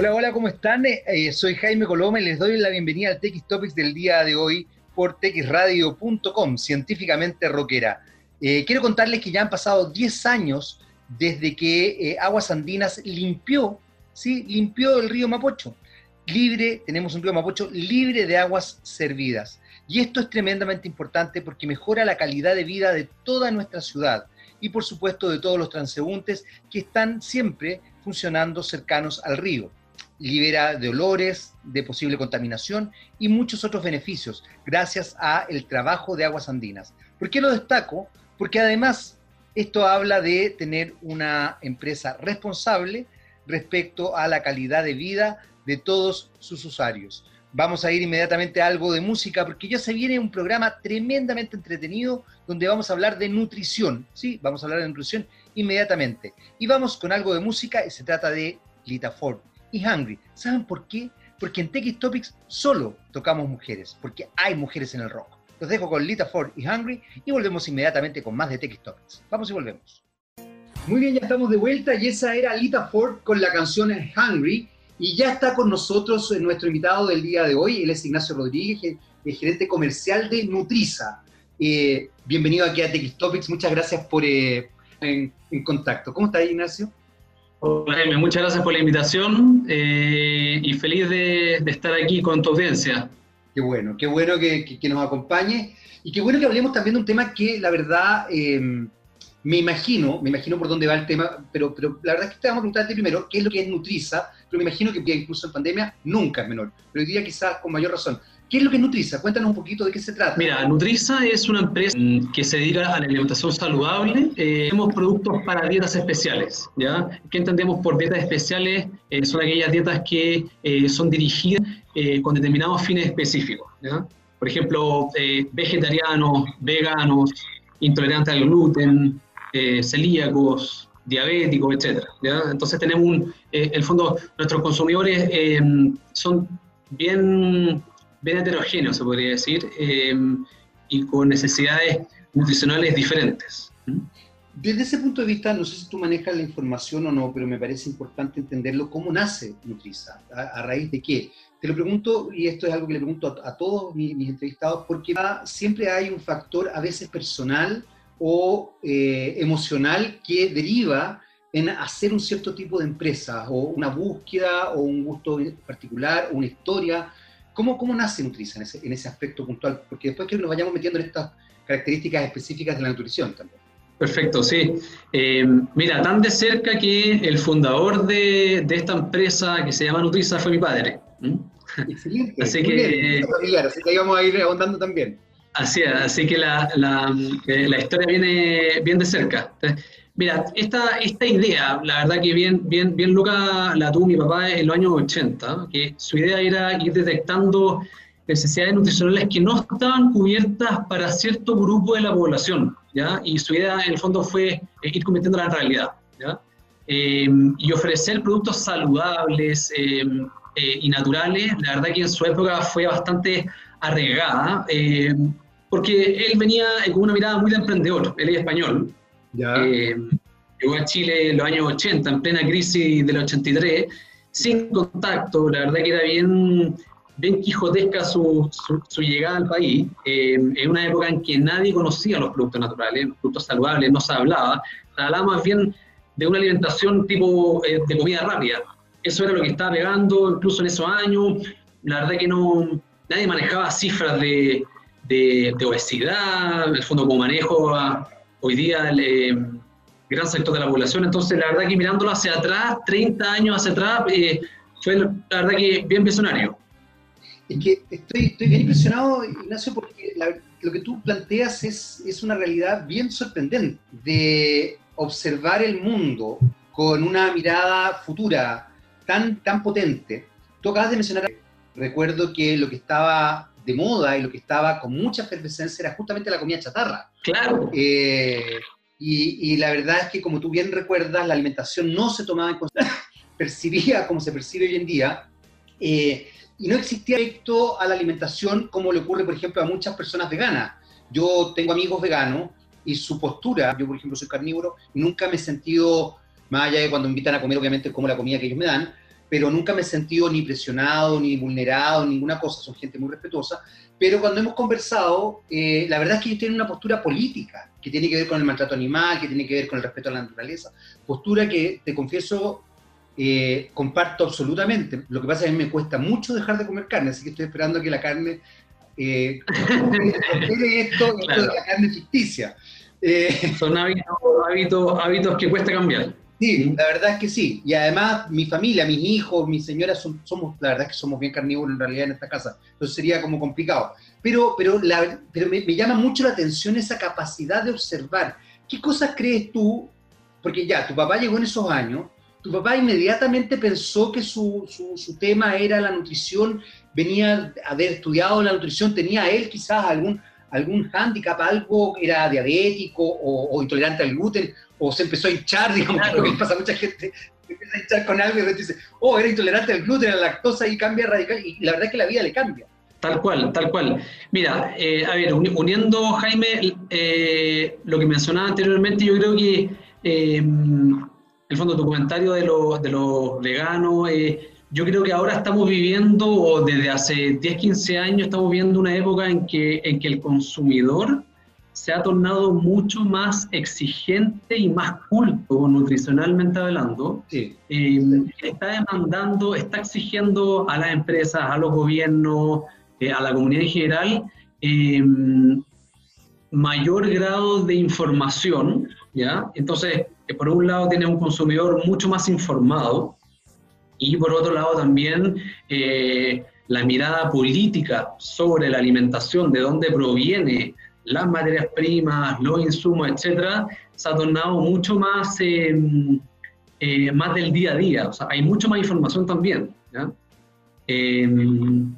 Hola, hola, ¿cómo están? Eh, soy Jaime Coloma y les doy la bienvenida al TX Topics del día de hoy por txradio.com, científicamente rockera. Eh, quiero contarles que ya han pasado 10 años desde que eh, Aguas Andinas limpió, ¿sí? Limpió el río Mapocho. Libre, tenemos un río Mapocho libre de aguas servidas. Y esto es tremendamente importante porque mejora la calidad de vida de toda nuestra ciudad y por supuesto de todos los transeúntes que están siempre funcionando cercanos al río libera de olores, de posible contaminación y muchos otros beneficios gracias a el trabajo de aguas andinas. ¿Por qué lo destaco? Porque además esto habla de tener una empresa responsable respecto a la calidad de vida de todos sus usuarios. Vamos a ir inmediatamente a algo de música porque ya se viene un programa tremendamente entretenido donde vamos a hablar de nutrición, ¿sí? Vamos a hablar de nutrición inmediatamente. Y vamos con algo de música y se trata de Lita Ford y Hungry. ¿Saben por qué? Porque en TX Topics solo tocamos mujeres, porque hay mujeres en el rock. Los dejo con Lita Ford y Hungry y volvemos inmediatamente con más de TX Topics. Vamos y volvemos. Muy bien, ya estamos de vuelta y esa era Lita Ford con la canción Hungry y ya está con nosotros nuestro invitado del día de hoy, él es Ignacio Rodríguez, el gerente comercial de Nutriza. Eh, bienvenido aquí a TX Topics, muchas gracias por eh, en, en, contacto. ¿Cómo está Ignacio? Jaime, muchas gracias por la invitación eh, y feliz de, estar aquí con tu audiencia. Qué bueno, qué bueno que, nos acompañe y qué bueno que hablemos también de un tema que la verdad em, me imagino, me imagino por dónde va el tema, pero, pero la verdad es que te vamos a preguntarte primero qué es lo que es Nutriza, pero me imagino que incluso en pandemia nunca es menor, pero hoy día quizás con mayor razón. ¿Qué es lo que es Nutriza? Cuéntanos un poquito de qué se trata. Mira, Nutriza es una empresa que se dedica a la alimentación saludable. Eh, tenemos productos para dietas especiales. ¿ya? ¿Qué entendemos por dietas especiales? Eh, son aquellas dietas que eh, son dirigidas con determinados fines específicos. ¿ya? Por ejemplo, vegetarianos, veganos, intolerantes al gluten, celíacos, diabéticos, etc. Entonces tenemos un, el fondo, nuestros consumidores son bien bien heterogéneo, se podría decir, em, y con necesidades nutricionales diferentes. Desde ese punto de vista, no sé si tú manejas la información o no, pero me parece importante entenderlo, cómo nace Nutriza, a, raíz de qué. Te lo pregunto, y esto es algo que le pregunto a, todos mis, entrevistados, porque siempre hay un factor a veces personal o eh, emocional que deriva en hacer un cierto tipo de empresa, o una búsqueda, o un gusto particular, o una historia, ¿Cómo, cómo nace Nutriza en ese, aspecto puntual? Porque después que nos vayamos metiendo en estas características específicas de la nutrición también. Perfecto, sí. Eh, mira, tan de cerca que el fundador de, de, esta empresa que se llama Nutriza fue mi padre. Excelente. Así que, así que ahí vamos a ir ahondando también. Así, así que la, la, eh, la historia viene bien de cerca. Mira, esta, esta idea, la verdad que bien, bien, bien loca la tuvo mi papá en los años 80, que su idea era ir detectando necesidades nutricionales que no estaban cubiertas para cierto grupo de la población, ¿ya? Y su idea en el fondo fue eh, ir convirtiéndola en realidad, ¿ya? Eh, y ofrecer productos saludables eh, y naturales, la verdad que en su época fue bastante arriesgada, porque él venía con una mirada muy de emprendedor, él es español, eh, llegó a Chile en los años 80, en plena crisis del 83, sin contacto, la verdad que era bien, bien quijotesca su, su, llegada al país, eh, en una época en que nadie conocía los productos naturales, los productos saludables, no se hablaba, se hablaba más bien de una alimentación tipo eh, de comida rápida. Eso era lo que estaba pegando incluso en esos años, la verdad que no, nadie manejaba cifras de, de, obesidad, el fondo como manejo hoy día el eh, gran sector de la población. Entonces, la verdad que mirándolo hacia atrás, 30 años hacia atrás, eh, fue la verdad que bien visionario. Es que estoy, estoy bien impresionado, Ignacio, porque lo que tú planteas es, es una realidad bien sorprendente de observar el mundo con una mirada futura tan, tan potente. Tú acabas de mencionar, recuerdo que lo que estaba de moda y lo que estaba con mucha efervescencia era justamente la comida chatarra. Claro. Eh, y, la verdad es que, como tú bien recuerdas, la alimentación no se tomaba en consideración, percibía como se percibe hoy en día, eh, y no existía efecto a la alimentación como le ocurre, por ejemplo, a muchas personas veganas. Yo tengo amigos veganos y su postura, yo por ejemplo soy carnívoro, nunca me he sentido, más allá de cuando me invitan a comer, obviamente como la comida que ellos me dan, pero nunca me he sentido ni presionado, ni vulnerado, ninguna cosa, son gente muy respetuosa, pero cuando hemos conversado, eh, la verdad es que ellos tienen una postura política, que tiene que ver con el maltrato animal, que tiene que ver con el respeto a la naturaleza, postura que, te confieso, eh, comparto absolutamente. Lo que pasa es que a mí me cuesta mucho dejar de comer carne, así que estoy esperando que la carne... Eh, esto, esto de la carne ficticia. Eh, Son hábitos, hábitos, hábitos que cuesta cambiar. Sí, la verdad es que sí. Y además, mi familia, mis hijos, mi señora, somos, la verdad es que somos bien carnívoros en realidad en esta casa. Entonces sería como complicado. Pero, pero, la, pero me, llama mucho la atención esa capacidad de observar. ¿Qué cosas crees tú? Porque ya, tu papá llegó en esos años, tu papá inmediatamente pensó que su, su, tema era la nutrición, venía a haber estudiado la nutrición, tenía él quizás algún, algún hándicap, algo era diabético o, intolerante al gluten, o se empezó a hinchar, digamos, claro. que pasa a mucha gente, se empieza a hinchar con algo y dice, oh, era intolerante al gluten, a la lactosa y cambia radical, y la verdad es que la vida le cambia. Tal cual, tal cual. Mira, eh, a ver, uniendo, Jaime, eh, lo que mencionaba anteriormente, yo creo que, eh, el fondo, tu comentario de, los de los veganos, yo creo que ahora estamos viviendo, o desde hace 10, 15 años, estamos viviendo una época en que, en que el consumidor se ha tornado mucho más exigente y más culto nutricionalmente hablando. Eh, está demandando, está exigiendo a las empresas, a los gobiernos, eh, a la comunidad en general, eh, mayor grado de información, ¿ya? Entonces, por un lado tiene un consumidor mucho más informado, y por otro lado también eh, la mirada política sobre la alimentación, de dónde proviene las materias primas, los insumos, etcétera, se ha tornado mucho más, em, eh, más del día a día. O sea, hay mucha más información también. Em,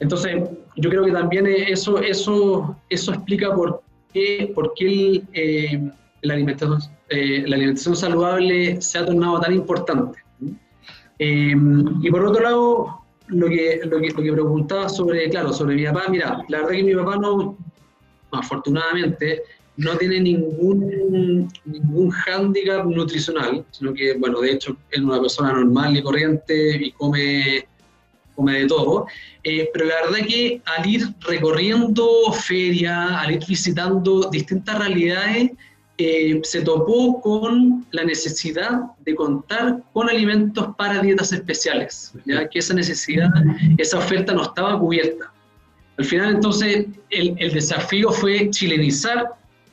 entonces, yo creo que también eso, eso, eso explica por qué, por qué em, la, alimentación, eh, la alimentación saludable se ha tornado tan importante. Y por otro lado, lo que, lo que, lo que, preguntaba sobre, claro, sobre mi papá, mira, la verdad que mi papá no, afortunadamente, no tiene ningún, ningún hándicap nutricional, sino que, bueno, de hecho, es una persona normal y corriente y come, come de todo. Eh, pero la verdad que al ir recorriendo ferias, al ir visitando distintas realidades, eh, se topó con la necesidad de contar con alimentos para dietas especiales, ya que esa necesidad, esa oferta no estaba cubierta. Al final entonces el, el desafío fue chilenizar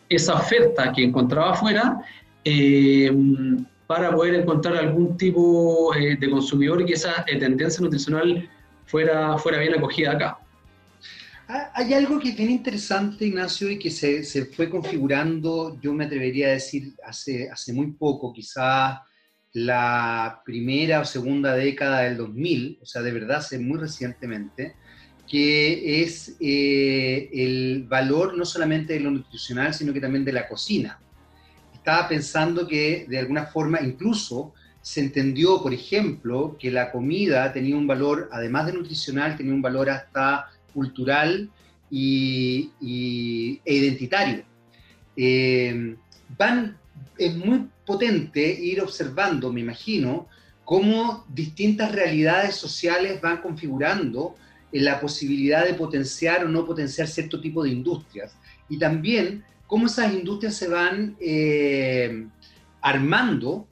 esa oferta que encontraba afuera eh, para poder encontrar algún tipo eh, de consumidor y que esa tendencia nutricional fuera, fuera bien acogida acá. Ah, hay algo que es bien interesante, Ignacio, y que se, se, fue configurando, yo me atrevería a decir, hace, hace muy poco, quizás la primera o segunda década del 2000, o sea, de verdad, hace muy recientemente, que es eh, el valor no solamente de lo nutricional, sino que también de la cocina. Estaba pensando que de alguna forma incluso se entendió, por ejemplo, que la comida tenía un valor, además de nutricional, tenía un valor hasta cultural y, e identitario. Eh, van, es muy potente ir observando, me imagino, cómo distintas realidades sociales van configurando la posibilidad de potenciar o no potenciar cierto tipo de industrias. Y también cómo esas industrias se van eh, armando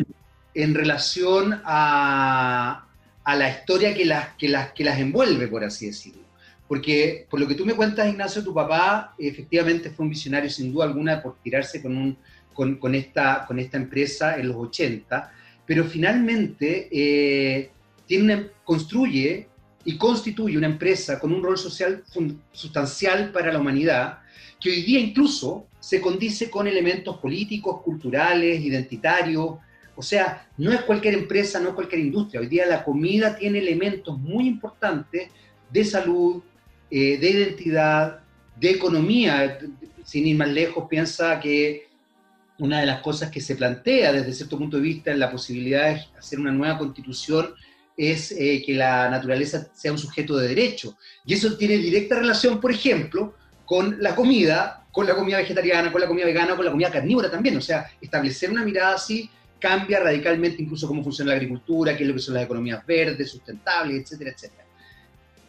en relación a, a la historia que las, que, las, que las envuelve, por así decirlo. Porque por lo que tú me cuentas, Ignacio, tu papá efectivamente fue un visionario sin duda alguna por tirarse con, un, con, esta, con esta empresa en los 80, pero finalmente eh, tiene construye y constituye una empresa con un rol social sustancial para la humanidad, que hoy día incluso se condice con elementos políticos, culturales, identitarios. O sea, no es cualquier empresa, no es cualquier industria. Hoy día la comida tiene elementos muy importantes de salud, eh, de identidad, de economía. Sin ir más lejos, piensa que una de las cosas que se plantea desde cierto punto de vista en la posibilidad de hacer una nueva constitución es eh, que la naturaleza sea un sujeto de derecho. Y eso tiene directa relación, por ejemplo, con la comida, con la comida vegetariana, con la comida vegana, con la comida carnívora también. O sea, establecer una mirada así cambia radicalmente incluso cómo funciona la agricultura, qué es lo que son las economías verdes, sustentables, etcétera, etcétera.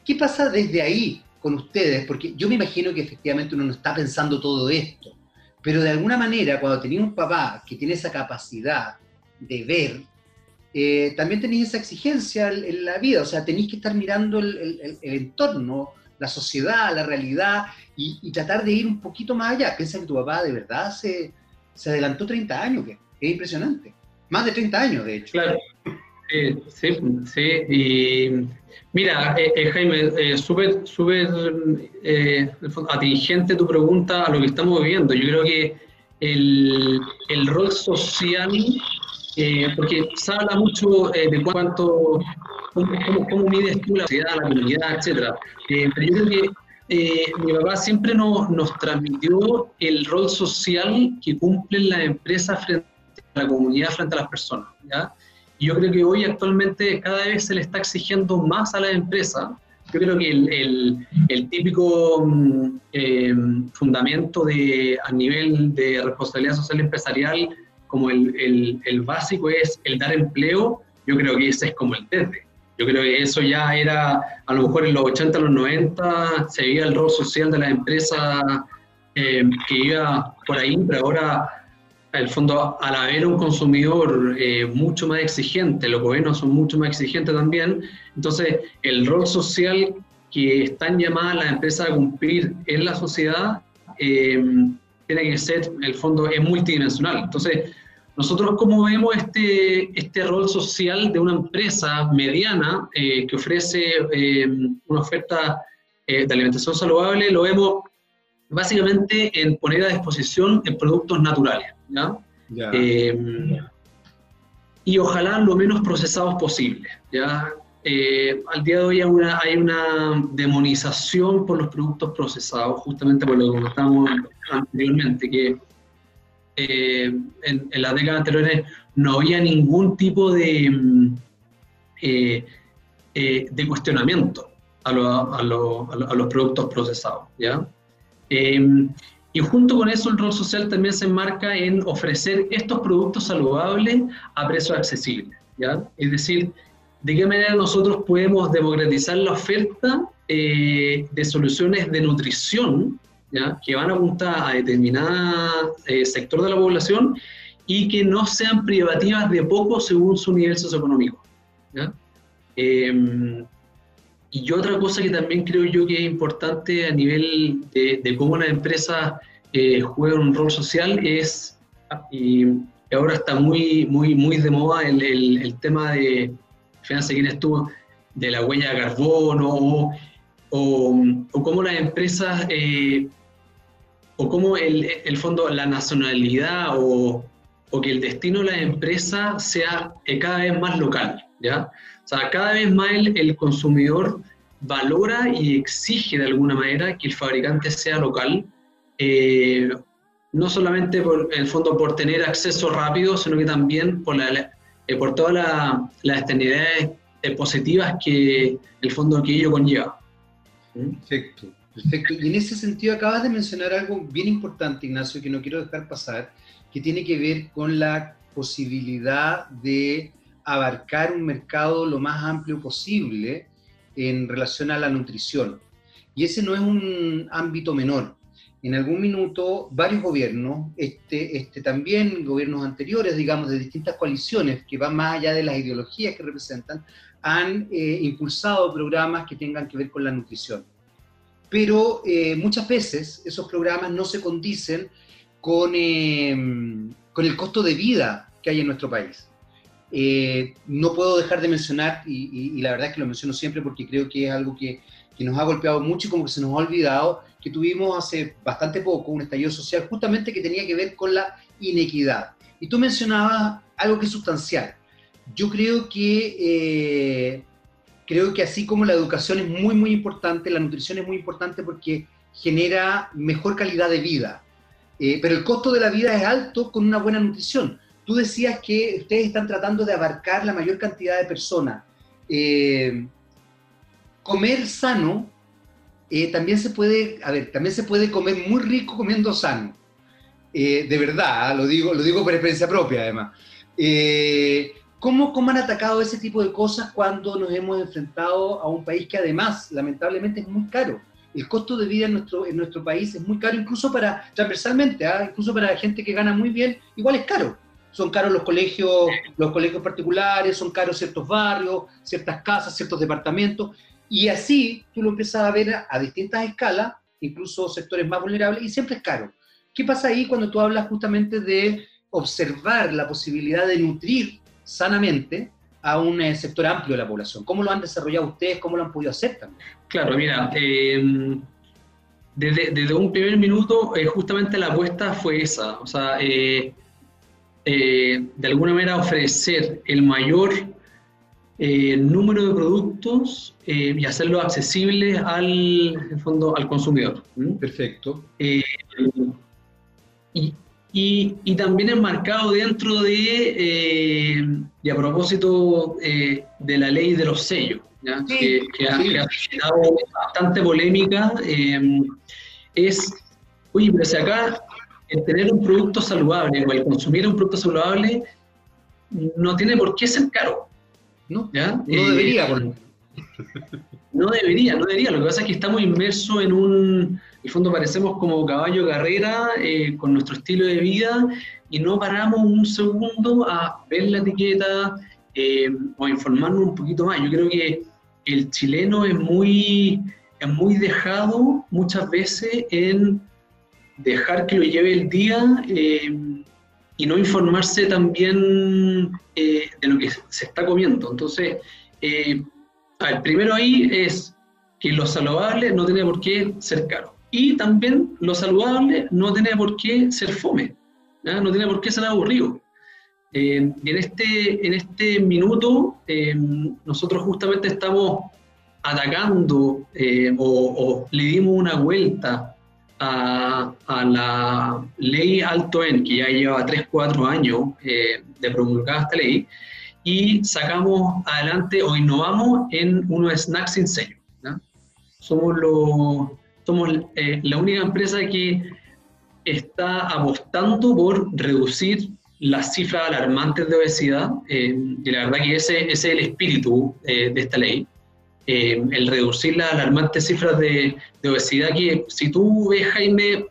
¿Qué pasa desde ahí con ustedes? Porque yo me imagino que efectivamente uno no está pensando todo esto, pero de alguna manera cuando tenía un papá que tiene esa capacidad de ver, eh, también tenéis esa exigencia en, la vida, o sea, tenéis que estar mirando el, entorno, la sociedad, la realidad y, tratar de ir un poquito más allá. Piensa que tu papá de verdad se, se adelantó 30 años, que es impresionante. Más de 30 años, de hecho. Claro. sí, sí. Mira, eh, eh, Jaime, súper, súper atingente tu pregunta a lo que estamos viviendo. Yo creo que el, el rol social eh, porque se habla mucho eh, de cuánto, cómo, cómo, mides tú la sociedad, la comunidad, etc. Eh, pero yo creo que mi papá siempre no, nos transmitió el rol social que cumplen las empresas frente a la comunidad, frente a las personas. ¿ya? Y yo creo que hoy actualmente cada vez se le está exigiendo más a las empresas. Yo creo que el, el, el típico mm, fundamento de, a nivel de responsabilidad social empresarial como el, el, básico es el dar empleo, yo creo que ese es como el desde. Yo creo que eso ya era, a lo mejor en los 80, los 90, se veía el rol social de la empresa eh, que iba por ahí, pero ahora, el fondo, al haber un consumidor eh, mucho más exigente, los gobiernos son mucho más exigentes también, entonces el rol social que están llamadas las empresas a cumplir en la sociedad eh, tiene que ser, en el fondo, es multidimensional. Entonces, nosotros cómo vemos este, este rol social de una empresa mediana eh, que ofrece eh, una oferta eh, de alimentación saludable, lo vemos básicamente en poner a disposición productos naturales. ¿ya? y ojalá lo menos procesados posible. ¿ya? al día de hoy hay una, hay una demonización por los productos procesados, justamente por lo que comentábamos anteriormente, que eh, en, las décadas anteriores no había ningún tipo de, mm, eh, eh, de cuestionamiento a, a, los productos procesados. ¿ya? y junto con eso el rol social también se enmarca en ofrecer estos productos saludables a precios accesibles. ¿ya? Es decir, de qué manera nosotros podemos democratizar la oferta de soluciones de nutrición que van a apuntar a determinado eh, sector de la población y que no sean privativas de poco según su nivel socioeconómico. Em, y otra cosa que también creo yo que es importante a nivel de, cómo una empresa eh, juega un rol social es, y ahora está muy, muy, muy de moda el, el, tema de, fíjense quién estuvo, de la huella de carbono o, o, cómo las empresas eh, o cómo el, el fondo, la nacionalidad o, o, que el destino de la empresa sea eh, cada vez más local, ¿ya? O sea, cada vez más el, consumidor valora y exige de alguna manera que el fabricante sea local, eh, no solamente por el fondo por tener acceso rápido, sino que también por, la, eh, por todas las externalidades positivas que el fondo que ello conlleva. Perfecto. Perfecto. Y en ese sentido acabas de mencionar algo bien importante, Ignacio, que no quiero dejar pasar, que tiene que ver con la posibilidad de abarcar un mercado lo más amplio posible en relación a la nutrición. Y ese no es un ámbito menor. En algún minuto, varios gobiernos, este, este, también gobiernos anteriores, digamos, de distintas coaliciones que van más allá de las ideologías que representan, han eh, impulsado programas que tengan que ver con la nutrición pero eh, muchas veces esos programas no se condicen con, eh, con el costo de vida que hay en nuestro país. Eh, no puedo dejar de mencionar, y, la verdad es que lo menciono siempre porque creo que es algo que, que, nos ha golpeado mucho y como que se nos ha olvidado, que tuvimos hace bastante poco un estallido social justamente que tenía que ver con la inequidad. Y tú mencionabas algo que es sustancial. Yo creo que creo que así como la educación es muy, muy importante, la nutrición es muy importante porque genera mejor calidad de vida. Eh, pero el costo de la vida es alto con una buena nutrición. Tú decías que ustedes están tratando de abarcar la mayor cantidad de personas. Eh, comer sano eh, también se puede, a ver, también se puede comer muy rico comiendo sano. de verdad, ¿ah? lo digo, lo digo por experiencia propia además. ¿Cómo, ¿Cómo han atacado ese tipo de cosas cuando nos hemos enfrentado a un país que además, lamentablemente, es muy caro? El costo de vida en nuestro, en nuestro país es muy caro, incluso para, transversalmente, ¿ah? incluso para la gente que gana muy bien, igual es caro. Son caros los colegios, los colegios particulares, son caros ciertos barrios, ciertas casas, ciertos departamentos. Y así tú lo empiezas a ver a, distintas escalas, incluso sectores más vulnerables, y siempre es caro. ¿Qué pasa ahí cuando tú hablas justamente de observar la posibilidad de nutrir sanamente a un eh, sector amplio de la población? ¿Cómo lo han desarrollado ustedes? ¿Cómo lo han podido hacer también? Claro, mira, em, desde, un primer minuto eh, justamente la apuesta fue esa, o sea, eh, de alguna manera ofrecer el mayor número de productos y hacerlo accesible al, fondo, al consumidor. Perfecto. Eh, y, y, también enmarcado dentro de, y a propósito de la ley de los sellos, que, ha, generado bastante polémica, es, oye, pero si acá el tener un producto saludable o el consumir un producto saludable no tiene por qué ser caro. ¿no? ¿Ya? No debería, por No debería, no debería. Lo que pasa es que estamos inmersos en un, el fondo parecemos como caballo carrera eh, con nuestro estilo de vida y no paramos un segundo a ver la etiqueta eh, o a informarnos un poquito más. Yo creo que el chileno es muy, es muy dejado muchas veces en dejar que lo lleve el día. Eh, y no informarse también de lo que se está comiendo. Entonces, el primero ahí es que lo saludable no tiene por qué ser caro. Y también lo saludable no tiene por qué ser fome, no tiene por qué ser aburrido. Eh, en este, en este minuto nosotros justamente estamos atacando o, o, le dimos una vuelta a, la ley Alto En, que ya lleva 3, 4 años eh, de promulgada esta ley, y sacamos adelante o innovamos en unos snacks sin sello. Somos, lo, somos eh, la única empresa que está apostando por reducir las cifras alarmantes de obesidad, eh, y la verdad que ese, es el espíritu de esta ley. Eh, el reducir las alarmantes cifras de, obesidad, que si tú ves, Jaime,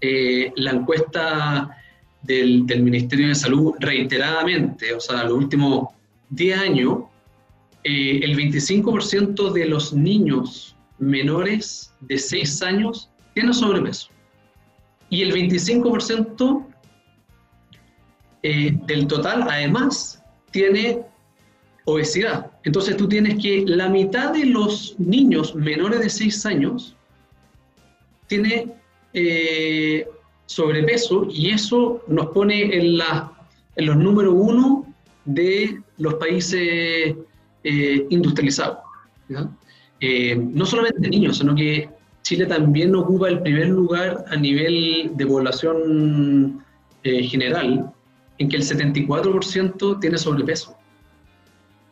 eh, la encuesta del, Ministerio de Salud reiteradamente, o sea, los últimos 10 años, eh, el 25% de los niños menores de 6 años tienen sobrepeso. Y el 25% del total, además, tiene obesidad. Entonces tú tienes que la mitad de los niños menores de 6 años tiene eh, sobrepeso y eso nos pone en, la, en los números uno de los países eh, industrializados. Eh, no solamente niños, sino que Chile también ocupa el primer lugar a nivel de población general, en que el 74% tiene sobrepeso.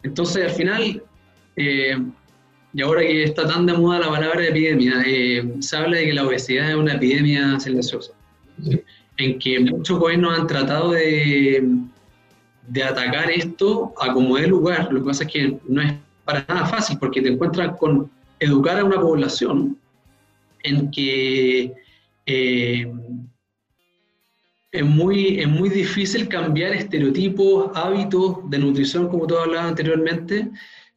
Entonces, al final, eh, y ahora que está tan de moda la palabra epidemia, eh, se habla de que la obesidad es una epidemia silenciosa, en que muchos gobiernos han tratado de, de atacar esto a como de lugar. Lo que pasa es que no es para nada fácil, porque te encuentras con educar a una población en que eh, es muy, es muy difícil cambiar estereotipos, hábitos de nutrición, como tú hablabas anteriormente.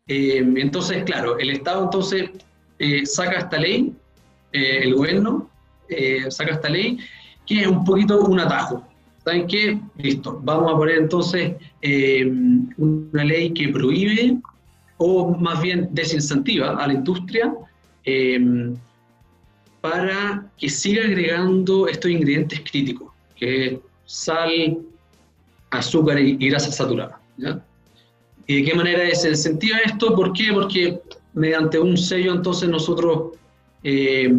Eh, entonces, claro, el Estado entonces eh, saca esta ley, el gobierno saca esta ley, que es un poquito un atajo. ¿Saben qué? Listo, vamos a poner entonces una ley que prohíbe o más bien desincentiva a la industria para que siga agregando estos ingredientes críticos que sal, azúcar y, grasa saturada. ¿Y de qué manera se incentiva esto? ¿Por qué? Porque mediante un sello entonces nosotros, eh,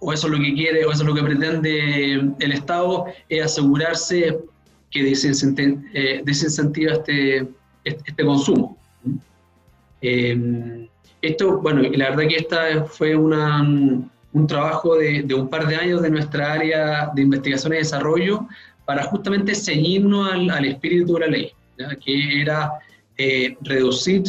o eso es lo que quiere, o eso es lo que pretende el Estado, es asegurarse que eh, desincentiva este, este, consumo. Eh, esto, bueno, la verdad que esta fue una, un trabajo de, un par de años de nuestra área de investigación y desarrollo para justamente ceñirnos al, al espíritu de la ley, que era eh, reducir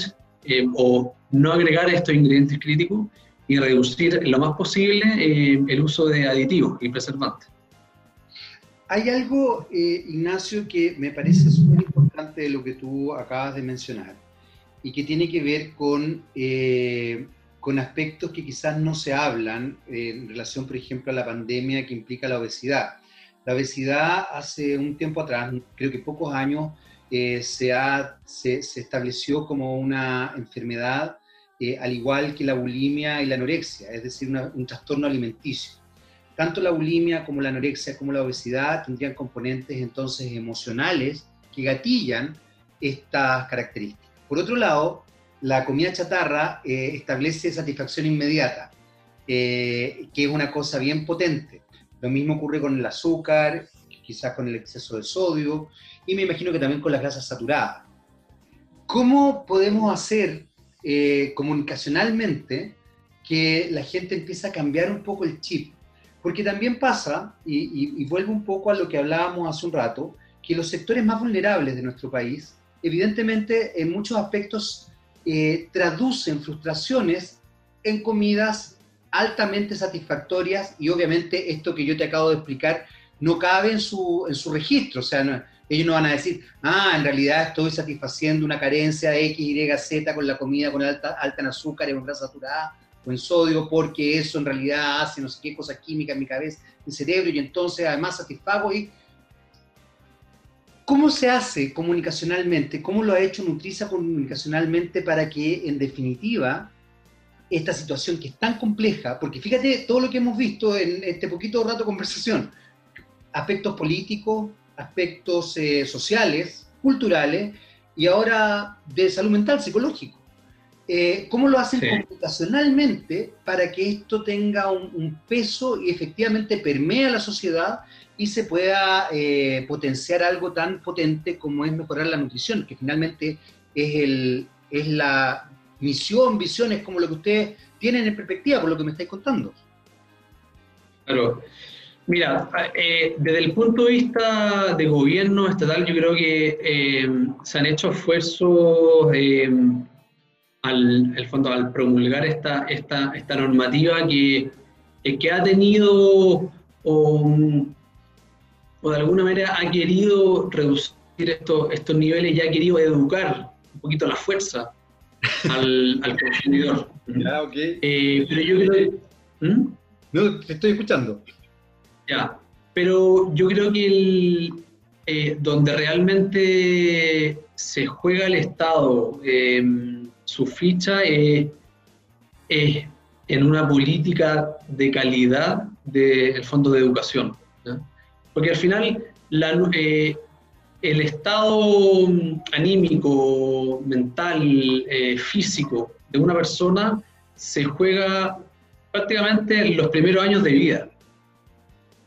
eh, o no agregar estos ingredientes críticos y reducir lo más posible eh, el uso de aditivos y preservantes. Hay algo, Ignacio, que me parece súper importante de lo que tú acabas de mencionar y que tiene que ver con, con aspectos que quizás no se hablan en relación, por ejemplo, a la pandemia que implica la obesidad. La obesidad hace un tiempo atrás, creo que pocos años, eh, se, se, estableció como una enfermedad eh, al igual que la bulimia y la anorexia, es decir, un trastorno alimenticio. Tanto la bulimia como la anorexia como la obesidad tendrían componentes entonces emocionales que gatillan estas características. Por otro lado, la comida chatarra eh, establece satisfacción inmediata, que es una cosa bien potente. Lo mismo ocurre con el azúcar, quizás con el exceso de sodio, y me imagino que también con las grasas saturadas. ¿Cómo podemos hacer eh, comunicacionalmente que la gente empiece a cambiar un poco el chip? Porque también pasa, y, y, vuelvo un poco a lo que hablábamos hace un rato, que los sectores más vulnerables de nuestro país, evidentemente en muchos aspectos, eh, traducen frustraciones en comidas altamente satisfactorias y obviamente esto que yo te acabo de explicar no cabe en su, en su registro, o sea, ellos no van a decir, ah, en realidad estoy satisfaciendo una carencia X, Y, Z con la comida con alta, alta en azúcar, en grasa saturada o en sodio, porque eso en realidad hace no sé qué cosas químicas en mi cabeza, en mi cerebro, y entonces además satisfago y... ¿Cómo se hace comunicacionalmente? ¿Cómo lo ha hecho Nutriza comunicacionalmente para que, en definitiva, esta situación que es tan compleja, porque fíjate todo lo que hemos visto en este poquito rato de conversación, aspectos políticos, aspectos eh, sociales, culturales y ahora de salud mental, psicológico. Eh, ¿Cómo lo hacen computacionalmente para que esto tenga un, peso y efectivamente permea la sociedad y se pueda eh, potenciar algo tan potente como es mejorar la nutrición, que finalmente es, el, es la misión, visión, es como lo que ustedes tienen en perspectiva, por lo que me estáis contando? Claro. Mira, eh, desde el punto de vista de gobierno estatal, yo creo que eh, se han hecho esfuerzos al, el fondo, al promulgar esta, esta, esta normativa que, que ha tenido o, de alguna manera ha querido reducir estos, estos niveles y ha querido educar un poquito la fuerza al, al consumidor. Ok. pero yo creo que... ¿Mm? No, te estoy escuchando. Ya, pero yo creo que el, eh, donde realmente se juega el Estado em, su ficha es, en una política de calidad del fondo de educación. Porque al final eh, el estado anímico, mental, eh, físico de una persona se juega prácticamente en los primeros años de vida.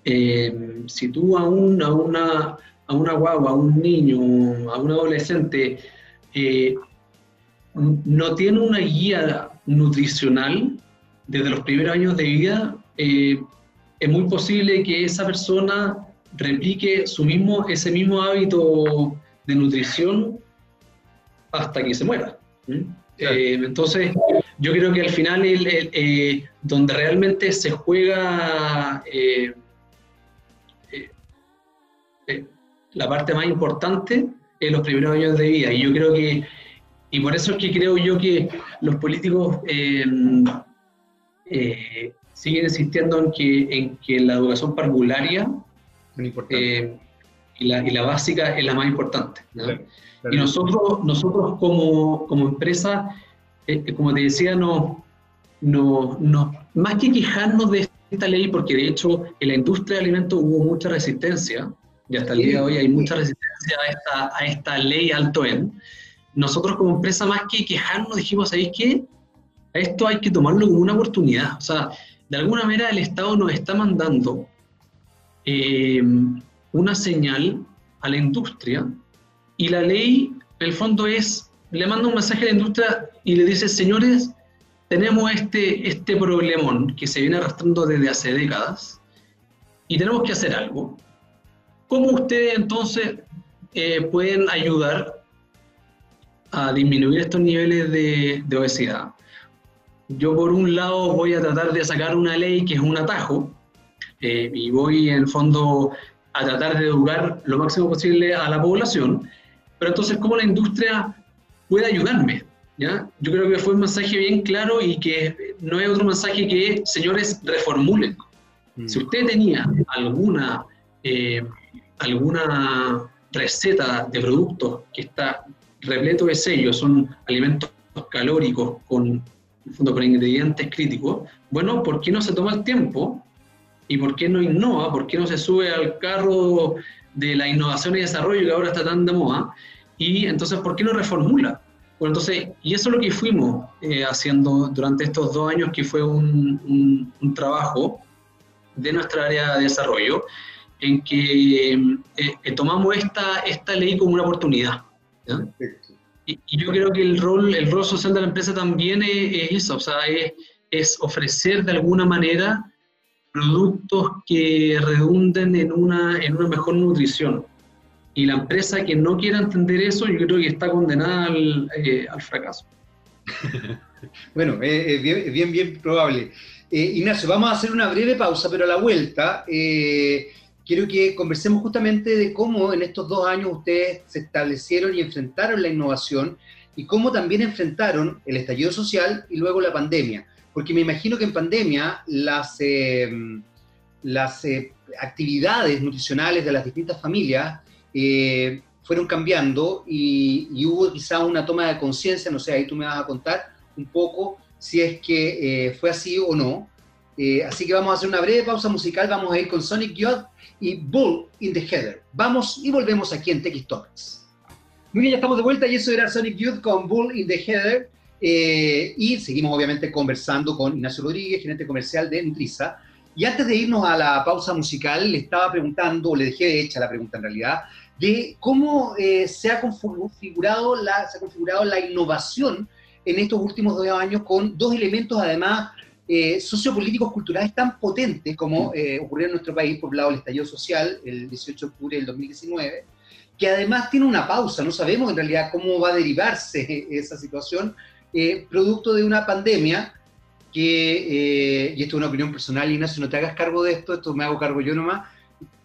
Eh, si tú a, un, a, una, a una guagua, a un niño, a un adolescente, no tiene una guía nutricional desde los primeros años de vida, es muy posible que esa persona replique su mismo, ese mismo hábito de nutrición hasta que se muera. entonces, yo creo que al final donde realmente se juega la parte más importante en los primeros años de vida. Y yo creo que, y por eso es que creo yo que los políticos em, eh, siguen insistiendo en que, en que la educación parvularia eh, y, la, y, la, básica es la más importante. Y nosotros, nosotros como, como empresa, eh, como te decía, no, no, no, más que quejarnos de esta ley, porque de hecho en la industria de alimentos hubo mucha resistencia, y hasta el día de hoy hay mucha resistencia a esta, a esta ley alto en. Nosotros como empresa, más que quejarnos, dijimos, ¿sabéis qué? Esto hay que tomarlo como una oportunidad. O sea, de alguna manera el Estado nos está mandando eh, una señal a la industria y la ley, en el fondo, es, le manda un mensaje a la industria y le dice, señores, tenemos este, este problemón que se viene arrastrando desde hace décadas y tenemos que hacer algo. ¿cómo ustedes entonces eh, pueden ayudar a disminuir estos niveles de obesidad? Yo por un lado voy a tratar de sacar una ley que es un atajo, eh, y voy en el fondo a tratar de educar lo máximo posible a la población, pero entonces, ¿cómo la industria puede ayudarme? ¿Ya? Yo creo que fue un mensaje bien claro y que no es otro mensaje que, señores, reformulen. Mm. Si usted tenía alguna, eh, alguna receta de productos que está repleto de sellos, son alimentos calóricos con, con ingredientes críticos, bueno, ¿por qué no se toma el tiempo ¿Y por qué no innova? ¿Por qué no se sube al carro de la innovación y desarrollo que ahora está tan de moda? Y entonces, ¿por qué no reformula? Bueno, entonces, y eso es lo que fuimos eh, haciendo durante estos dos años, que fue un, un, trabajo de nuestra área de desarrollo, en que eh, tomamos esta, esta ley como una oportunidad. Y, y, yo creo que el rol, el rol social de la empresa también es, eso, o sea, es, es ofrecer de alguna manera productos que redunden en una, en una mejor nutrición. Y la empresa que no quiera entender eso, yo creo que está condenada al, eh, al fracaso. bueno, es bien, bien, bien, probable. Eh, Ignacio, vamos a hacer una breve pausa, pero a la vuelta eh, quiero que conversemos justamente de cómo en estos dos años ustedes se establecieron y enfrentaron la innovación y cómo también enfrentaron el estallido social y luego la pandemia porque me imagino que en pandemia las, eh, las eh, actividades nutricionales de las distintas familias eh, fueron cambiando y, hubo quizá una toma de conciencia, no sé, ahí tú me vas a contar un poco si es que fue así o no. así que vamos a hacer una breve pausa musical, vamos a ir con Sonic Youth y Bull in the Heather. Vamos y volvemos aquí en TX Talks. Muy bien, ya estamos de vuelta y eso era Sonic Youth con Bull in the Heather. Eh, y seguimos obviamente conversando con Ignacio Rodríguez, gerente comercial de Nutriza. Y antes de irnos a la pausa musical, le estaba preguntando, o le dejé hecha la pregunta en realidad, de cómo eh, se, ha configurado la, se ha configurado la innovación en estos últimos dos años con dos elementos además eh, sociopolíticos culturales tan potentes como eh, ocurrió en nuestro país por un lado el estallido social el 18 de octubre del 2019, que además tiene una pausa, no sabemos en realidad cómo va a derivarse esa situación, eh, producto de una pandemia que, eh, y esto es una opinión personal, Ignacio, no te hagas cargo de esto, esto me hago cargo yo nomás,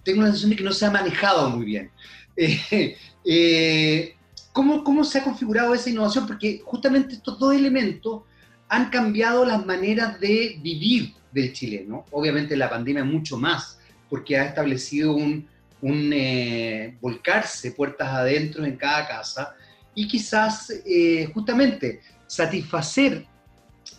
tengo la sensación de que no se ha manejado muy bien. Eh, ¿cómo, ¿Cómo se ha configurado esa innovación? Porque justamente estos dos elementos han cambiado las maneras de vivir del chileno. Obviamente la pandemia mucho más, porque ha establecido un, un volcarse puertas adentro en cada casa y quizás justamente satisfacer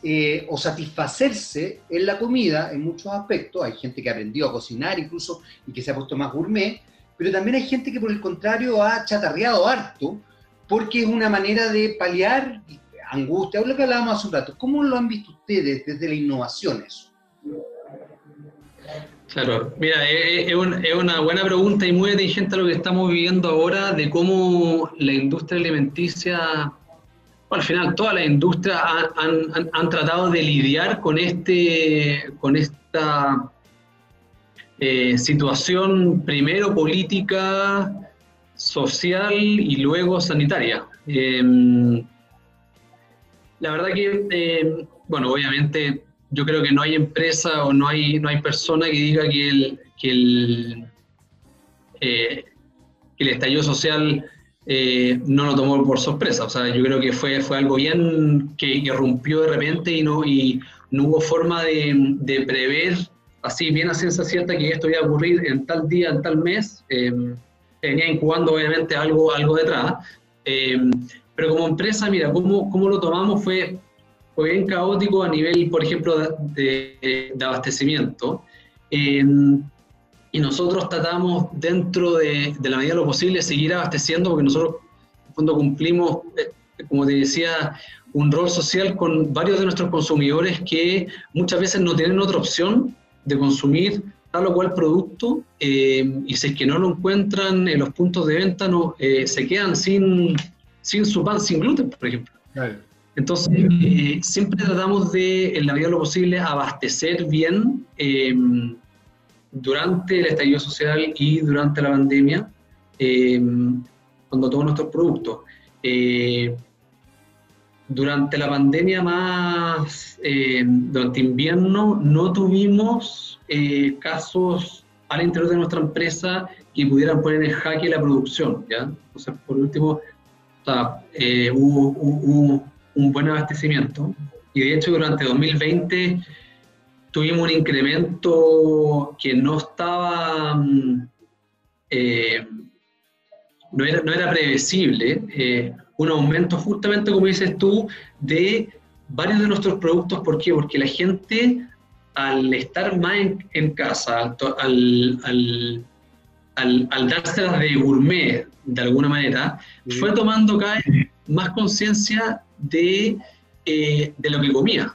eh, o satisfacerse en la comida en muchos aspectos. Hay gente que ha aprendido a cocinar incluso y que se ha puesto más gourmet, pero también hay gente que por el contrario ha chatarreado harto porque es una manera de paliar angustia, o hablábamos hace un rato. ¿Cómo lo han visto ustedes desde la innovación eso? Claro, mira, es, es, una buena pregunta y muy atingente a lo que estamos viviendo ahora de cómo la industria alimenticia al final toda la industria han, tratado de lidiar con, este, con esta eh, situación primero política, social y luego sanitaria. Em, la verdad que, em, bueno, obviamente yo creo que no hay empresa o no hay, no hay persona que diga que el, que el, eh, que el estallido social eh, no lo tomó por sorpresa. O sea, yo creo que fue, fue algo bien que irrumpió de repente y no, y no hubo forma de, prever así bien a ciencia cierta que esto iba a ocurrir en tal día, en tal mes. Eh, venía incubando obviamente algo, algo detrás. Eh, pero como empresa, mira, cómo, cómo lo tomamos fue, fue bien caótico a nivel, por ejemplo, de, de abastecimiento. Eh, y nosotros tratamos dentro de, la medida de lo posible seguir abasteciendo porque nosotros cuando cumplimos, eh, como te decía, un rol social con varios de nuestros consumidores que muchas veces no tienen otra opción de consumir tal o cual producto eh, y si es que no lo encuentran en los puntos de venta no, eh, se quedan sin, sin su pan sin gluten, por ejemplo. Entonces, siempre tratamos de, en la medida de lo posible, abastecer bien durante el estallido social y durante la pandemia, cuando todos nuestros productos. durante la pandemia más, durante invierno, no tuvimos casos al interior de nuestra empresa que pudieran poner en jaque la producción, ¿ya? Entonces, por último, hubo, un buen abastecimiento. Y de hecho, durante 2020 tuvimos un incremento que no estaba, mm, eh, no, era, no era previsible, eh, un aumento justamente, como dices tú, de varios de nuestros productos. ¿Por qué? Porque la gente, al estar más en, casa, al, al, al, al dárselas de gourmet, de alguna manera, fue tomando cada vez más conciencia de, eh, de, lo que comía.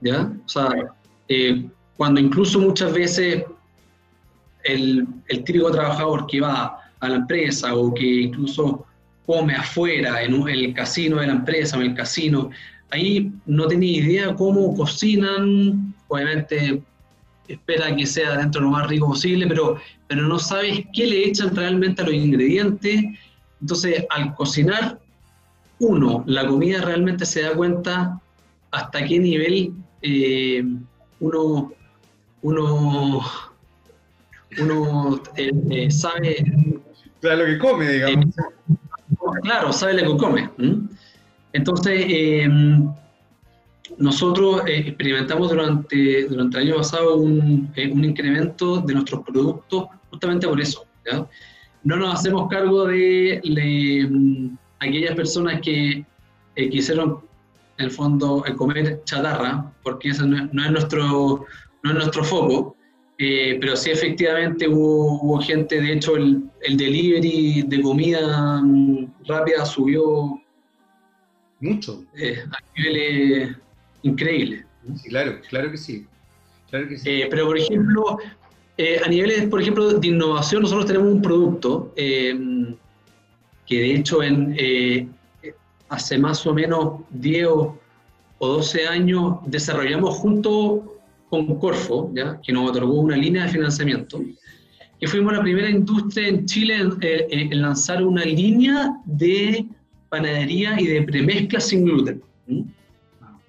¿ya? O sea, eh, cuando incluso muchas veces el, el, típico trabajador que va a la empresa o que incluso come afuera, en, el casino de la empresa o en el casino, ahí no tenía idea cómo cocinan, obviamente espera que sea dentro de lo más rico posible, pero, pero no sabes qué le echan realmente a los ingredientes. Entonces, al cocinar, uno, la comida realmente se da cuenta hasta qué nivel eh, uno, uno, uno eh, eh, sabe... Claro, lo que come, digamos. claro, sabe lo que come. Entonces, nosotros experimentamos durante, durante el año pasado un, un, incremento de nuestros productos justamente por eso. No nos hacemos cargo de, de aquellas personas que quisieron en el fondo, el comer chatarra, porque eso no, es, nuestro, no es nuestro foco, eh, pero sí efectivamente hubo, gente, de hecho el, el, delivery de comida mm, rápida subió mucho eh, a niveles increíbles. Sí, claro, claro que sí. Claro que sí. Eh, pero por ejemplo, a niveles, por ejemplo, de innovación, nosotros tenemos un producto que de hecho en, hace más o menos 10 o 12 años desarrollamos junto con Corfo, ¿ya? que nos otorgó una línea de financiamiento, que fuimos la primera industria en Chile en, lanzar una línea de panadería y de premezcla sin gluten.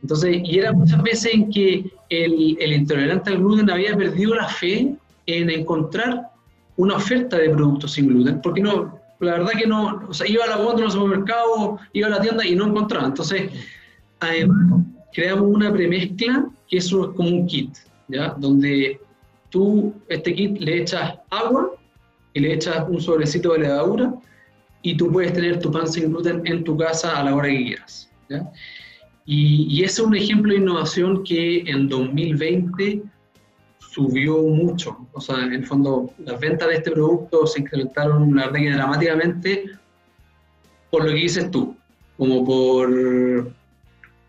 Entonces, y era muchas veces en que el, el intolerante al gluten había perdido la fe en encontrar una oferta de productos sin gluten, porque no, la verdad que no, o sea, iba a la en el supermercado, iba a la tienda y no encontraba. Entonces, además, creamos una premezcla que es como un kit, ¿ya? Donde tú, este kit, le echas agua y le echas un sobrecito de levadura y tú puedes tener tu pan sin gluten en tu casa a la hora que quieras. ¿ya? Y, y ese es un ejemplo de innovación que en 2020 subió mucho. O sea, en el fondo, las ventas de este producto se incrementaron, la verdad, que dramáticamente por lo que dices tú, como por,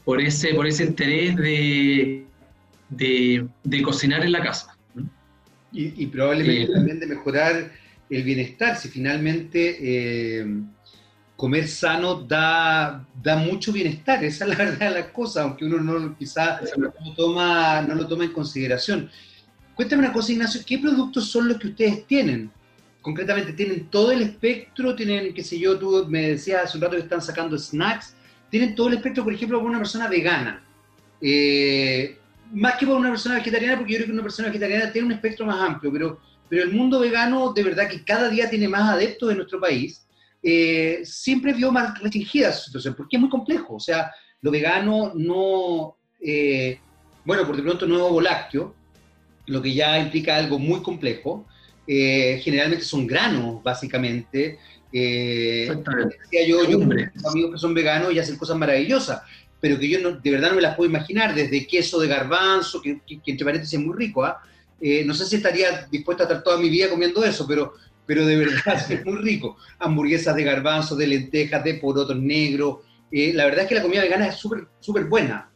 por, ese, por ese interés de, de, cocinar en la casa. Y, probablemente eh, también de mejorar el bienestar, si finalmente eh, comer sano da, da mucho bienestar, esa es la verdad de las cosas, aunque uno no quizás no, toma, no lo toma en consideración. Cuéntame una cosa, Ignacio, ¿qué productos son los que ustedes tienen? Concretamente, ¿tienen todo el espectro? ¿Tienen, qué sé yo, tú me decías hace un rato que están sacando snacks? ¿Tienen todo el espectro, por ejemplo, para una persona vegana? Eh, más que para una persona vegetariana, porque yo creo que una persona vegetariana tiene un espectro más amplio, pero, pero el mundo vegano, de verdad que cada día tiene más adeptos en nuestro país, eh, siempre vio más restringida su situación, porque es muy complejo. O sea, lo vegano no, eh, bueno, por de pronto no es ovo lo que ya implica algo muy complejo. Eh, generalmente son granos, básicamente. Eh, decía yo, yo amigos que son veganos y hacen cosas maravillosas, pero que yo no, de verdad no me las puedo imaginar, desde queso de garbanzo, que, entre paréntesis es muy rico, ¿ah? eh, no sé si estaría dispuesta a estar toda mi vida comiendo eso, pero, pero de verdad es muy rico. Hamburguesas de garbanzo, de lentejas, de porotos negros. Eh, la verdad es que la comida vegana es súper súper buena.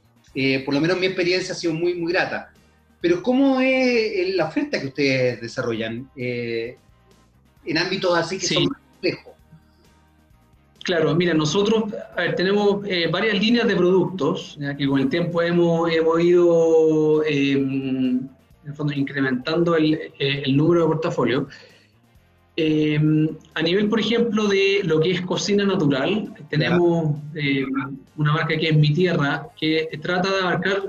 por lo menos mi experiencia ha sido muy, muy grata. Pero ¿cómo es la oferta que ustedes desarrollan eh, en ámbitos así que son complejos? Claro, mira, nosotros tenemos eh, varias líneas de productos que con el tiempo hemos, hemos ido em, en el fondo incrementando el, eh, el número de portafolio. Eh, a nivel, por ejemplo, de lo que es cocina natural, tenemos eh, una marca que es Mi Tierra, que trata de abarcar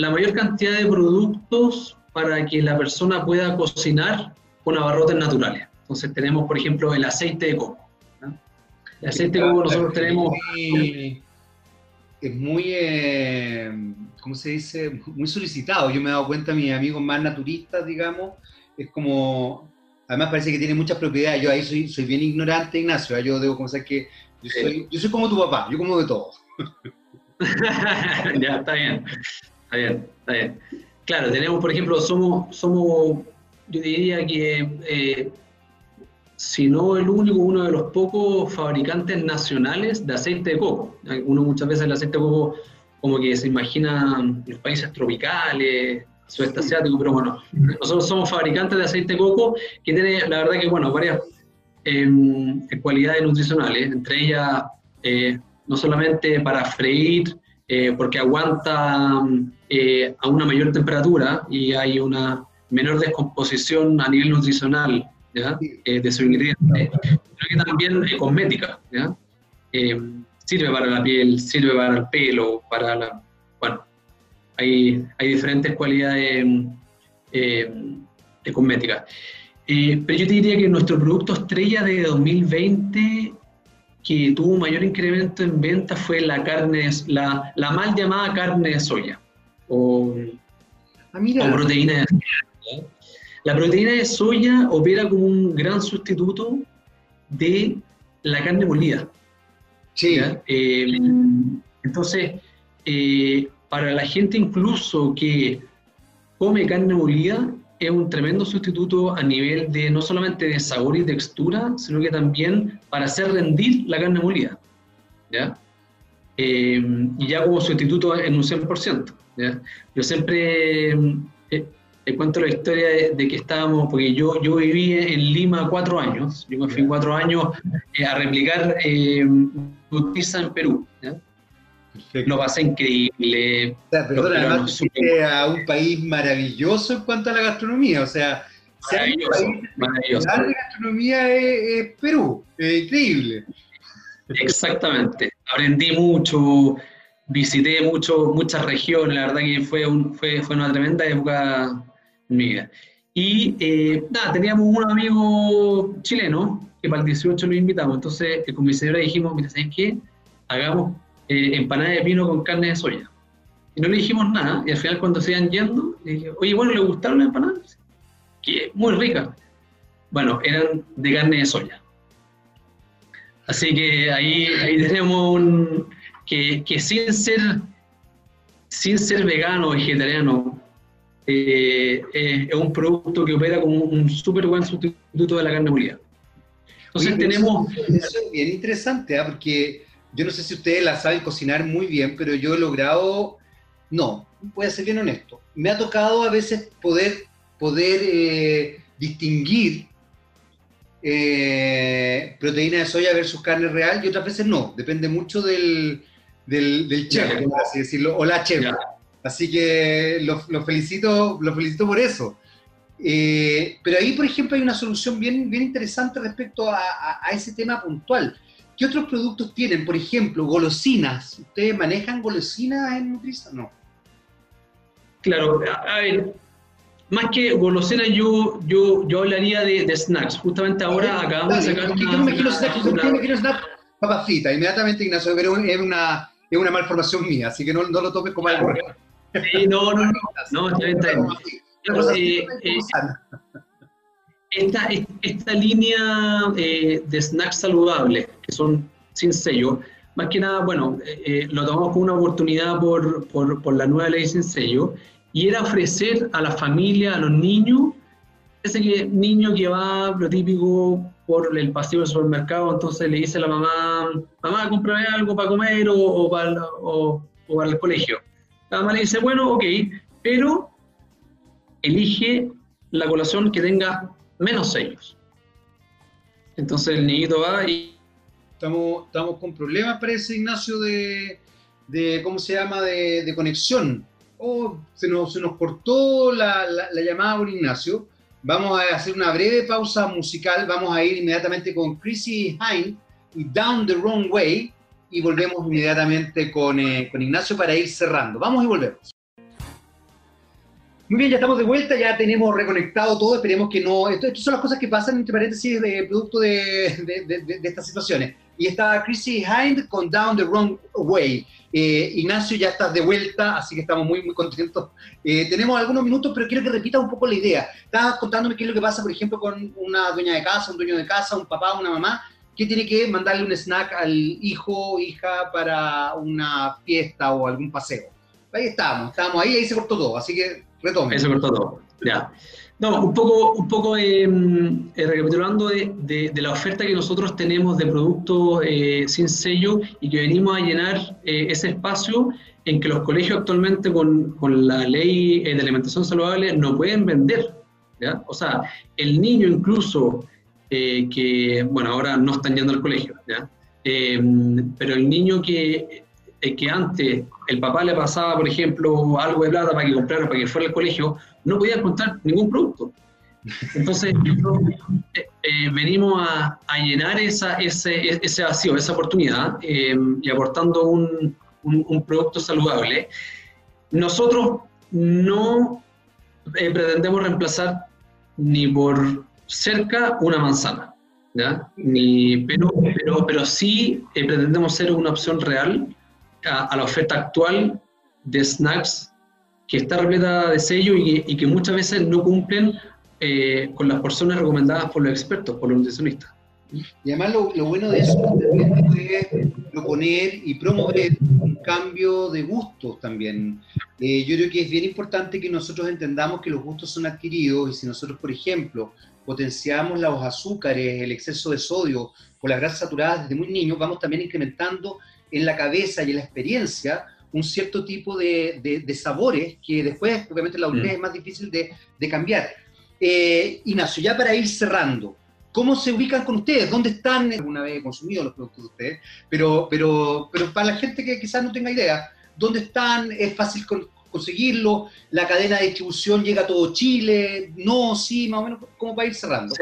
la mayor cantidad de productos para que la persona pueda cocinar con abarrotes naturales. Entonces tenemos, por ejemplo, el aceite de coco. El aceite de coco nosotros tenemos... Es muy, eh, ¿cómo se dice? Muy solicitado. Yo me he dado cuenta, mis amigos más naturistas, digamos, es como... Además parece que tiene muchas propiedades. Yo ahí soy, soy bien ignorante, Ignacio. Yo debo confesar que yo soy, yo soy como tu papá, yo como de todo. ya, está bien. Está bien, está bien. Claro, tenemos, por ejemplo, somos, somos yo diría que, eh, si no el único, uno de los pocos fabricantes nacionales de aceite de coco. Uno muchas veces el aceite de coco como que se imagina los países tropicales, sudeste asiático, pero bueno, nosotros somos fabricantes de aceite de coco que tiene, la verdad que, bueno, varias em, cualidades nutricionales, entre ellas, eh, no solamente para freír, eh, porque aguanta eh, a una mayor temperatura y hay una menor descomposición a nivel nutricional eh, de su ingrediente, pero que también cosmética. sirve para la piel, sirve para el pelo, para la... Bueno, hay, hay diferentes cualidades de cosmética. pero yo te diría que nuestro producto estrella de 2020 que tuvo mayor incremento en ventas fue la carne, la, la mal llamada carne de soya o, ah, proteína de soya. La proteína de soya opera como un gran sustituto de la carne molida. Sí. Eh, entonces, eh, para la gente incluso que come carne molida, es un tremendo sustituto a nivel de no solamente de sabor y textura, sino que también para hacer rendir la carne molida. ¿ya? Eh, y ya como sustituto en un 100%. ¿ya? Yo siempre eh, cuento la historia de, que estábamos, porque yo, yo viví en Lima cuatro años, yo me fui cuatro años eh, a replicar eh, en Perú. ¿ya? Lo pasé increíble. O sea, perdona, además a un país maravilloso en cuanto a la gastronomía, o sea, maravilloso, maravilloso. La gastronomía es, Perú, es increíble. Exactamente, aprendí mucho, visité mucho, muchas regiones, la verdad que fue, un, fue, fue una tremenda época en mi vida. Y eh, nada, teníamos un amigo chileno que para el 18 lo invitamos, entonces con mi señora dijimos, mira, ¿sabes qué? Hagamos eh, empanada de pino con carne de soya. Y no le dijimos nada, y al final cuando se iban yendo, le dije, oye, bueno, ¿le gustaron las empanadas? Que muy rica. Bueno, eran de carne de soya. Así que ahí, ahí tenemos un, que, que sin ser sin ser vegano o vegetariano, eh, eh, es un producto que opera como un súper buen sustituto de la carne molida. Entonces tenemos... Eso, es bien interesante, ¿ah? porque yo no sé si ustedes la saben cocinar muy bien, pero yo he logrado, no, voy a ser bien honesto, me ha tocado a veces poder, poder eh, distinguir eh, proteína de soya versus carne real y otras veces no, depende mucho del, del, chef, por así decirlo, o la chef. Así que los lo felicito, lo felicito por eso. Eh, pero ahí, por ejemplo, hay una solución bien, bien interesante respecto a, a ese tema puntual. ¿Qué otros productos tienen? Por ejemplo, golosinas. ¿Ustedes manejan golosinas en Nutriza? No. Claro, a ver, más que golosinas, yo, yo, yo hablaría de, snacks. Justamente ahora acabamos de sacar una... Yo me quiero snacks, yo me quiero snacks papas fritas. Inmediatamente, Ignacio, pero es una, es una malformación mía, así que no, no lo tomes como algo. Sí, no, no, no, no, está bien, está bien. Esta, esta línea eh, de snacks saludables, que son sin sello, más que nada, bueno, eh, eh, lo tomamos como una oportunidad por, por, por, la nueva ley sin sello, y era ofrecer a la familia, a los niños, ese niño que va, lo típico, por el pasillo del supermercado, entonces le dice a la mamá, mamá, cómprame algo para comer o para, o, o para el colegio. La mamá le dice, bueno, ok, pero elige la colación que tenga menos sellos. Entonces el niñito va y... Estamos, estamos con problemas, parece, Ignacio, de, de ¿cómo se llama?, de, conexión. Oh, se nos, se nos cortó la, la, llamada con Ignacio. Vamos a hacer una breve pausa musical. Vamos a ir inmediatamente con Chrissy Hine y Down the Wrong Way y volvemos inmediatamente con, eh, con Ignacio para ir cerrando. Vamos y volvemos. Muy bien, ya estamos de vuelta, ya tenemos reconectado todo, esperemos que no... Esto, estas son las cosas que pasan, entre paréntesis, de producto de, de, de, estas situaciones. Y está Chrissy Hind con Down the Wrong Way. Eh, Ignacio, ya estás de vuelta, así que estamos muy, muy contentos. Eh, tenemos algunos minutos, pero quiero que repitas un poco la idea. Estabas contándome qué es lo que pasa, por ejemplo, con una dueña de casa, un dueño de casa, un papá, una mamá, que tiene que mandarle un snack al hijo o hija para una fiesta o algún paseo. Ahí estamos, estamos ahí, ahí se cortó todo, así que se cortó todo, ya. No, un poco, un poco em, eh, recapitulando de, de, la oferta que nosotros tenemos de productos eh, sin sello y que venimos a llenar eh, ese espacio en que los colegios actualmente con, con la ley de alimentación saludable no pueden vender. ¿ya? O sea, el niño incluso que, bueno, ahora no están yendo al colegio, ¿ya? Em, pero el niño que es que antes el papá le pasaba, por ejemplo, algo de plata para que comprara, para que fuera al colegio, no podía encontrar ningún producto. Entonces, eh, eh, venimos a, llenar ese, ese, vacío, esa oportunidad, eh, y aportando un, un, producto saludable. Nosotros no pretendemos reemplazar ni por cerca una manzana. Ni, pero, pero, pero sí pretendemos ser una opción real a, la oferta actual de snacks que está repleta de sello y que, muchas veces no cumplen eh, con las porciones recomendadas por los expertos, por los nutricionistas. Y además lo, bueno de eso es proponer y promover un cambio de gustos también. Eh, yo creo que es bien importante que nosotros entendamos que los gustos son adquiridos y si nosotros, por ejemplo, potenciamos los azúcares, el exceso de sodio o las grasas saturadas desde muy niños, vamos también incrementando en la cabeza y en la experiencia un cierto tipo de, de, sabores que después, obviamente, la adultez mm. es más difícil de, de cambiar. Eh, Ignacio, ya para ir cerrando, ¿cómo se ubican con ustedes? ¿Dónde están? Alguna vez he consumido los productos de ustedes, pero, pero, pero para la gente que quizás no tenga idea, ¿dónde están? ¿Es fácil conseguirlo? ¿La cadena de distribución llega a todo Chile? ¿No? ¿Sí? Más o menos, ¿cómo para ir cerrando?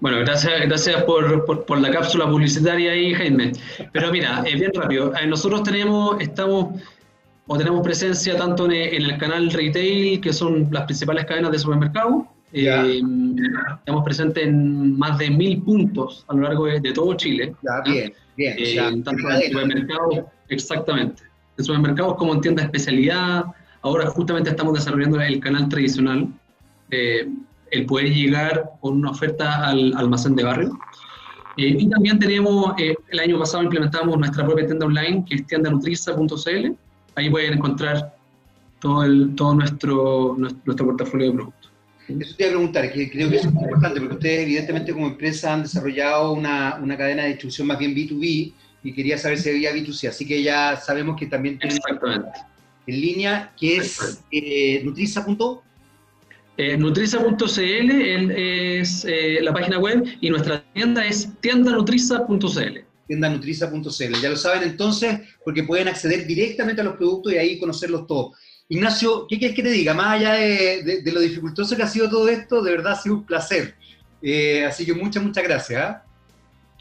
Bueno, gracias, gracias por, por, la cápsula publicitaria ahí, Jaime. Pero mira, es bien rápido. Eh, nosotros tenemos, estamos o tenemos presencia tanto en, el canal retail, que son las principales cadenas de supermercado. Eh, estamos presentes en más de mil puntos a lo largo de, todo Chile. Ya, bien, bien. Eh, tanto en supermercados, exactamente. En supermercados como en tiendas de especialidad. Ahora justamente estamos desarrollando el canal tradicional. El poder llegar con una oferta al almacén de barrio. Eh, y también tenemos, eh, el año pasado implementamos nuestra propia tienda online, que es tiendanutriza.cl. Ahí pueden encontrar todo, el, todo nuestro, nuestro, portafolio de productos. Eso te iba a preguntar, que creo que es muy importante, porque ustedes evidentemente como empresa han desarrollado una, una cadena de distribución más bien B2B y quería saber si había B2C, así que ya sabemos que también tienen Exactamente. en línea, que es eh, nutriza.com eh, Nutriza.cl es eh, la página web y nuestra tienda es tiendanutriza.cl. Tiendanutriza.cl. Ya lo saben entonces, porque pueden acceder directamente a los productos y ahí conocerlos todos. Ignacio, ¿qué quieres que te diga? Más allá de, lo dificultoso que ha sido todo esto, de verdad ha sido un placer. Eh, así que muchas, muchas gracias. ¿ah?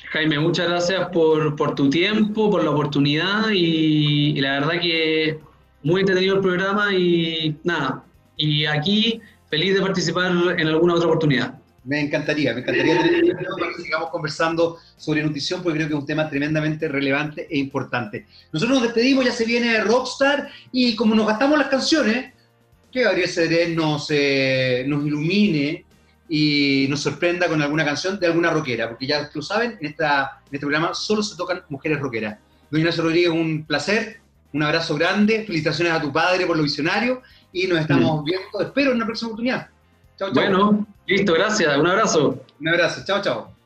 Jaime, muchas gracias por, tu tiempo, por la oportunidad y, y la verdad que muy entretenido el programa y nada, y aquí feliz de participar en alguna otra oportunidad. Me encantaría, me encantaría tener para que sigamos conversando sobre nutrición, porque creo que es un tema tremendamente relevante e importante. Nosotros nos despedimos, ya se viene Rockstar, y como nos gastamos las canciones, que Gabriel Cedrés nos, eh, nos ilumine y nos sorprenda con alguna canción de alguna rockera, porque ya lo saben, en, esta, en este programa solo se tocan mujeres rockeras. Doña Ignacio Rodríguez, un placer, un abrazo grande, felicitaciones a tu padre por lo visionario y nos estamos viendo, espero, en una próxima oportunidad. Chao, chao. Bueno, listo, gracias, un abrazo. Un abrazo, chao, chao.